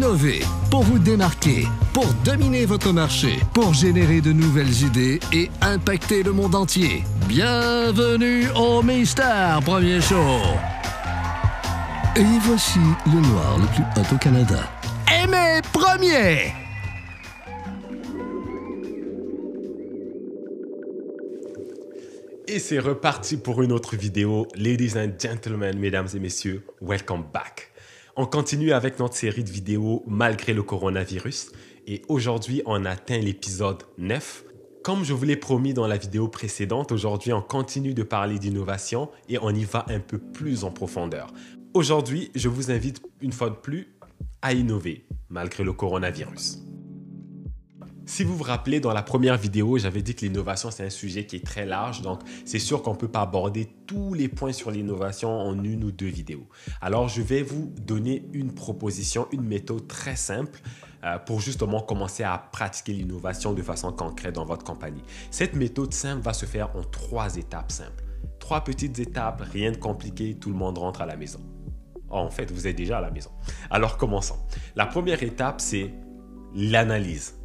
innover, pour vous démarquer, pour dominer votre marché, pour générer de nouvelles idées et impacter le monde entier. Bienvenue au Mister Premier Show. Et voici le noir le plus hot au Canada. Aimé Premier! Et c'est reparti pour une autre vidéo. Ladies and gentlemen, mesdames et messieurs, welcome back. On continue avec notre série de vidéos malgré le coronavirus. Et aujourd'hui, on atteint l'épisode 9. Comme je vous l'ai promis dans la vidéo précédente, aujourd'hui, on continue de parler d'innovation et on y va un peu plus en profondeur. Aujourd'hui, je vous invite une fois de plus à innover malgré le coronavirus. Si vous vous rappelez, dans la première vidéo, j'avais dit que l'innovation, c'est un sujet qui est très large, donc c'est sûr qu'on ne peut pas aborder tous les points sur l'innovation en une ou deux vidéos. Alors, je vais vous donner une proposition, une méthode très simple euh, pour justement commencer à pratiquer l'innovation de façon concrète dans votre compagnie. Cette méthode simple va se faire en trois étapes simples. Trois petites étapes, rien de compliqué, tout le monde rentre à la maison. en fait, vous êtes déjà à la maison. Alors, commençons. La première étape, c'est l'analyse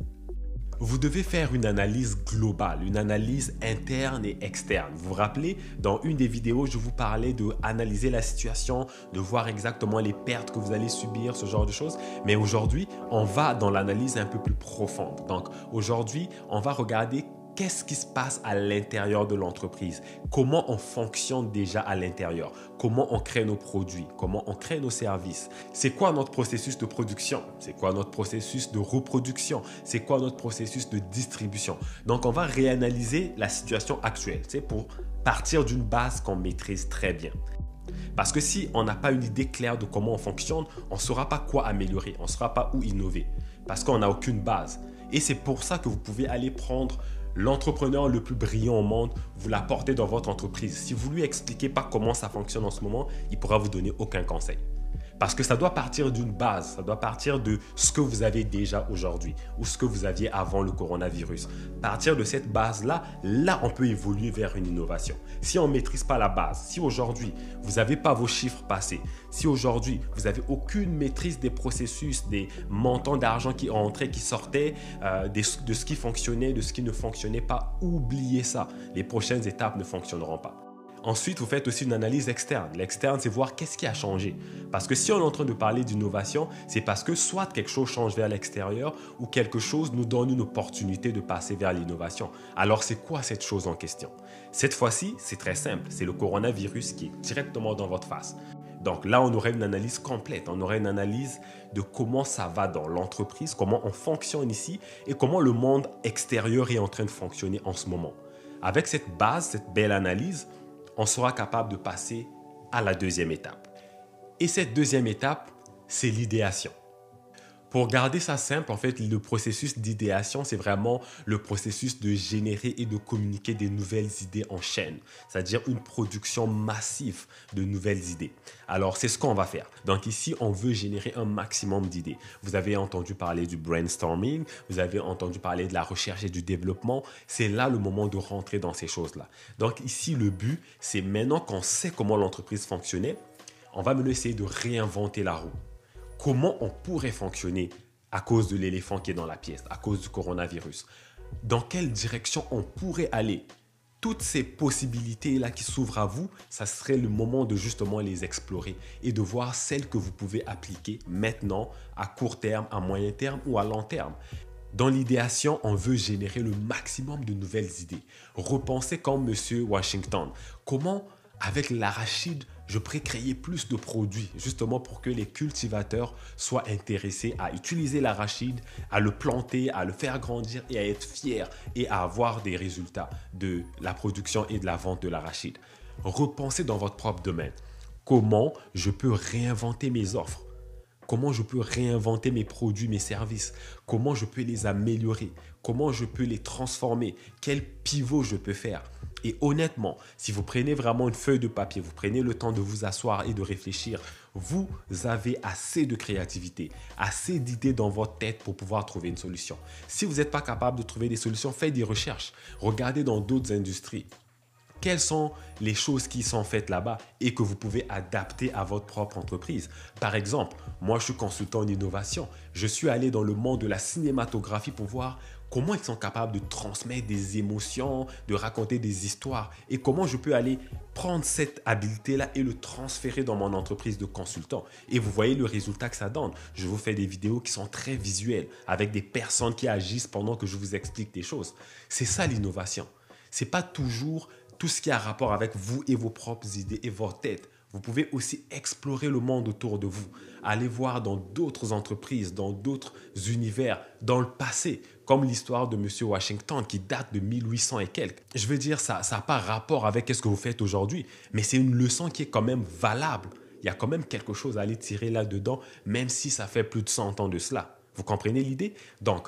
vous devez faire une analyse globale, une analyse interne et externe. Vous vous rappelez, dans une des vidéos, je vous parlais de analyser la situation, de voir exactement les pertes que vous allez subir, ce genre de choses. Mais aujourd'hui, on va dans l'analyse un peu plus profonde. Donc aujourd'hui, on va regarder qu'est-ce qui se passe à l'intérieur de l'entreprise, comment on fonctionne déjà à l'intérieur, comment on crée nos produits, comment on crée nos services, c'est quoi notre processus de production, c'est quoi notre processus de reproduction, c'est quoi notre processus de distribution? Donc on va réanalyser la situation actuelle, c'est pour partir d'une base qu'on maîtrise très bien. Parce que si on n'a pas une idée claire de comment on fonctionne, on ne saura pas quoi améliorer, on ne saura pas où innover, parce qu'on n'a aucune base. Et c'est pour ça que vous pouvez aller prendre l'entrepreneur le plus brillant au monde, vous l'apportez dans votre entreprise. Si vous lui expliquez pas comment ça fonctionne en ce moment, il pourra vous donner aucun conseil. Parce que ça doit partir d'une base, ça doit partir de ce que vous avez déjà aujourd'hui ou ce que vous aviez avant le coronavirus. Partir de cette base-là, là, on peut évoluer vers une innovation. Si on ne maîtrise pas la base, si aujourd'hui, vous n'avez pas vos chiffres passés, si aujourd'hui, vous n'avez aucune maîtrise des processus, des montants d'argent qui entraient, qui sortaient, euh, de ce qui fonctionnait, de ce qui ne fonctionnait pas, oubliez ça. Les prochaines étapes ne fonctionneront pas. Ensuite, vous faites aussi une analyse externe. L'externe, c'est voir qu'est-ce qui a changé. Parce que si on est en train de parler d'innovation, c'est parce que soit quelque chose change vers l'extérieur ou quelque chose nous donne une opportunité de passer vers l'innovation. Alors, c'est quoi cette chose en question? Cette fois-ci, c'est très simple. C'est le coronavirus qui est directement dans votre face. Donc là, on aurait une analyse complète. On aurait une analyse de comment ça va dans l'entreprise, comment on fonctionne ici et comment le monde extérieur est en train de fonctionner en ce moment. Avec cette base, cette belle analyse, on sera capable de passer à la deuxième étape. Et cette deuxième étape, c'est l'idéation. Pour garder ça simple, en fait, le processus d'idéation, c'est vraiment le processus de générer et de communiquer des nouvelles idées en chaîne, c'est-à-dire une production massive de nouvelles idées. Alors, c'est ce qu'on va faire. Donc ici, on veut générer un maximum d'idées. Vous avez entendu parler du brainstorming, vous avez entendu parler de la recherche et du développement. C'est là le moment de rentrer dans ces choses-là. Donc ici, le but, c'est maintenant qu'on sait comment l'entreprise fonctionnait, on va maintenant essayer de réinventer la roue comment on pourrait fonctionner à cause de l'éléphant qui est dans la pièce, à cause du coronavirus. Dans quelle direction on pourrait aller? Toutes ces possibilités-là qui s'ouvrent à vous, ça serait le moment de justement les explorer et de voir celles que vous pouvez appliquer maintenant, à court terme, à moyen terme ou à long terme. Dans l'idéation, on veut générer le maximum de nouvelles idées. Repensez comme Monsieur Washington. Comment, avec l'arachide, je pourrais créer plus de produits justement pour que les cultivateurs soient intéressés à utiliser l'arachide, à le planter, à le faire grandir et à être fiers et à avoir des résultats de la production et de la vente de l'arachide. Repensez dans votre propre domaine. Comment je peux réinventer mes offres? Comment je peux réinventer mes produits, mes services? Comment je peux les améliorer? Comment je peux les transformer? Quel pivot je peux faire? Et honnêtement, si vous prenez vraiment une feuille de papier, vous prenez le temps de vous asseoir et de réfléchir, vous avez assez de créativité, assez d'idées dans votre tête pour pouvoir trouver une solution. Si vous n'êtes pas capable de trouver des solutions, faites des recherches. Regardez dans d'autres industries. quelles sont les choses qui sont faites là-bas et que vous pouvez adapter à votre propre entreprise? Par exemple, moi je suis consultant en innovation. Je suis allé dans le monde de la cinématographie pour voir comment ils sont capables de transmettre des émotions, de raconter des histoires et comment je peux aller prendre cette habileté-là et le transférer dans mon entreprise de consultant. Et vous voyez le résultat que ça donne. Je vous fais des vidéos qui sont très visuelles avec des personnes qui agissent pendant que je vous explique des choses. C'est ça l'innovation. C'est pas toujours tout ce qui a rapport avec vous et vos propres idées et votre tête. Vous pouvez aussi explorer le monde autour de vous, aller voir dans d'autres entreprises, dans d'autres univers, dans le passé, comme l'histoire de M. Washington qui date de 1800 et quelques. Je veux dire, ça n'a pas rapport avec ce que vous faites aujourd'hui, mais c'est une leçon qui est quand même valable. Il y a quand même quelque chose à aller tirer là-dedans, même si ça fait plus de 100 ans de cela. Vous comprenez l'idée? Donc,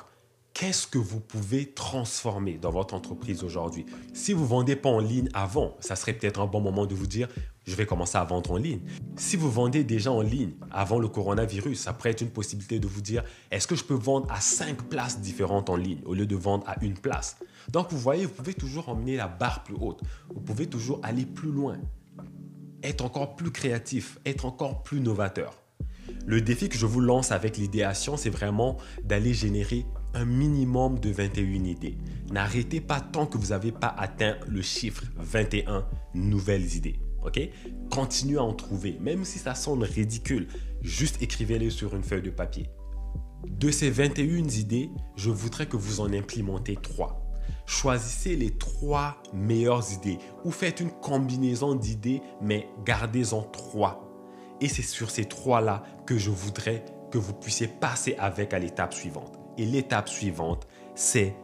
qu'est-ce que vous pouvez transformer dans votre entreprise aujourd'hui? Si vous vendez pas en ligne avant, ça serait peut-être un bon moment de vous dire je vais commencer à vendre en ligne. Si vous vendez déjà en ligne avant le coronavirus, ça pourrait être une possibilité de vous dire est-ce que je peux vendre à cinq places différentes en ligne au lieu de vendre à une place? Donc vous voyez, vous pouvez toujours emmener la barre plus haute. Vous pouvez toujours aller plus loin. Être encore plus créatif, être encore plus novateur. Le défi que je vous lance avec l'idéation, c'est vraiment d'aller générer un minimum de 21 idées. N'arrêtez pas tant que vous n'avez pas atteint le chiffre 21 nouvelles idées. OK? Continuez à en trouver, même si ça sonne ridicule. Juste écrivez-les sur une feuille de papier. De ces 21 idées, je voudrais que vous en implémentez 3. Choisissez les trois meilleures idées ou faites une combinaison d'idées, mais gardez-en trois. Et c'est sur ces trois-là que je voudrais que vous puissiez passer avec à l'étape suivante. Et l'étape suivante, c'est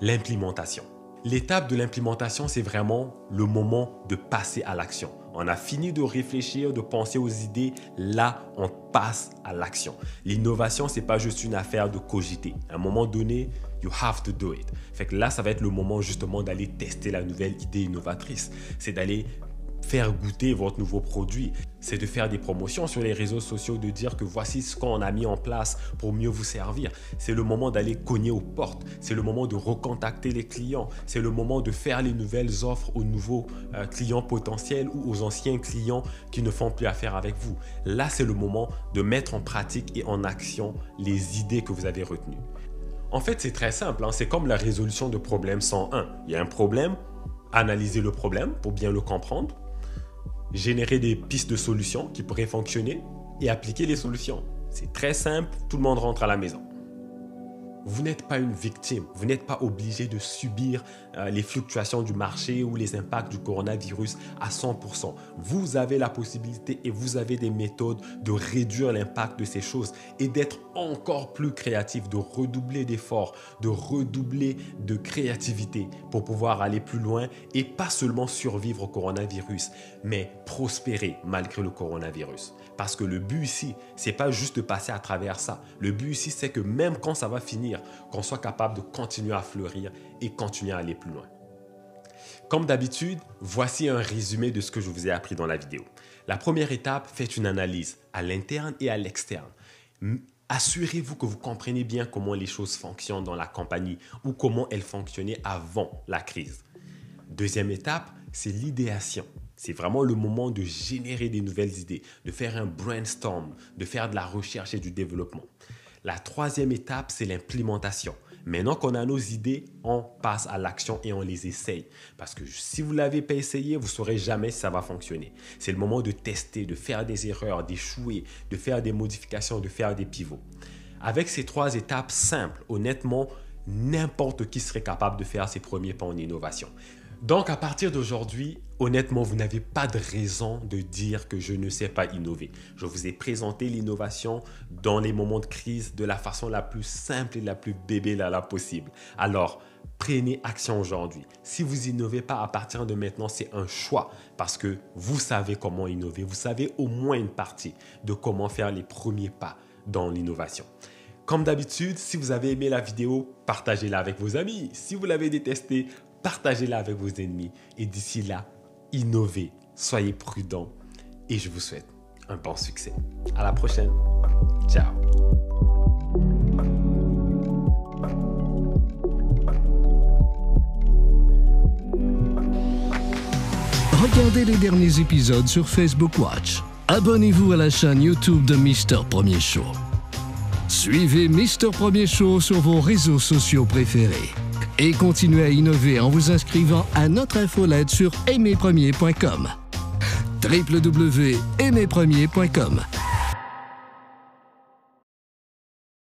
l'implémentation. L'étape de l'implémentation, c'est vraiment le moment de passer à l'action. On a fini de réfléchir, de penser aux idées. Là, on passe à l'action. L'innovation, c'est pas juste une affaire de cogiter. À un moment donné, you have to do it. Fait là, ça va être le moment justement d'aller tester la nouvelle idée innovatrice. C'est d'aller faire goûter votre nouveau produit. C'est de faire des promotions sur les réseaux sociaux, de dire que voici ce qu'on a mis en place pour mieux vous servir. C'est le moment d'aller cogner aux portes. C'est le moment de recontacter les clients. C'est le moment de faire les nouvelles offres aux nouveaux euh, clients potentiels ou aux anciens clients qui ne font plus affaire avec vous. Là, c'est le moment de mettre en pratique et en action les idées que vous avez retenues. En fait, c'est très simple. Hein. C'est comme la résolution de problème 101. Il y a un problème, analysez le problème pour bien le comprendre générer des pistes de solutions qui pourraient fonctionner et appliquer les solutions. C'est très simple, tout le monde rentre à la maison. Vous n'êtes pas une victime, vous n'êtes pas obligé de subir euh, les fluctuations du marché ou les impacts du coronavirus à 100%. Vous avez la possibilité et vous avez des méthodes de réduire l'impact de ces choses et d'être encore plus créatif, de redoubler d'efforts, de redoubler de créativité pour pouvoir aller plus loin et pas seulement survivre au coronavirus, mais prospérer malgré le coronavirus. Parce que le but ici, c'est pas juste de passer à travers ça. Le but ici, c'est que même quand ça va finir, qu'on soit capable de continuer à fleurir et continuer à aller plus loin. Comme d'habitude, voici un résumé de ce que je vous ai appris dans la vidéo. La première étape, faites une analyse à l'interne et à l'externe. Assurez-vous que vous comprenez bien comment les choses fonctionnent dans la compagnie ou comment elles fonctionnaient avant la crise. Deuxième étape, c'est l'idéation. C'est vraiment le moment de générer des nouvelles idées, de faire un brainstorm, de faire de la recherche et du développement. La troisième étape, c'est l'implémentation. Maintenant qu'on a nos idées, on passe à l'action et on les essaye. Parce que si vous ne l'avez pas essayé, vous ne saurez jamais si ça va fonctionner. C'est le moment de tester, de faire des erreurs, d'échouer, de faire des modifications, de faire des pivots. Avec ces trois étapes simples, honnêtement, n'importe qui serait capable de faire ses premiers pas en innovation. Donc à partir d'aujourd'hui, honnêtement, vous n'avez pas de raison de dire que je ne sais pas innover. Je vous ai présenté l'innovation dans les moments de crise de la façon la plus simple et la plus bébé la, possible. Alors, prenez action aujourd'hui. Si vous innovez pas à partir de maintenant, c'est un choix parce que vous savez comment innover. Vous savez au moins une partie de comment faire les premiers pas dans l'innovation. Comme d'habitude, si vous avez aimé la vidéo, partagez-la avec vos amis. Si vous l'avez détesté, partagez-la avec vos ennemis. Et d'ici là, innovez, soyez prudents et je vous souhaite un bon succès. À la prochaine. Ciao. Regardez les derniers épisodes sur Facebook Watch. Abonnez-vous à la chaîne YouTube de Mister Premier Show. Suivez Mister Premier Show sur vos réseaux sociaux préférés. Et continuez à innover en vous inscrivant à notre infolette sur aimerpremier.com. www.aimerpremier.com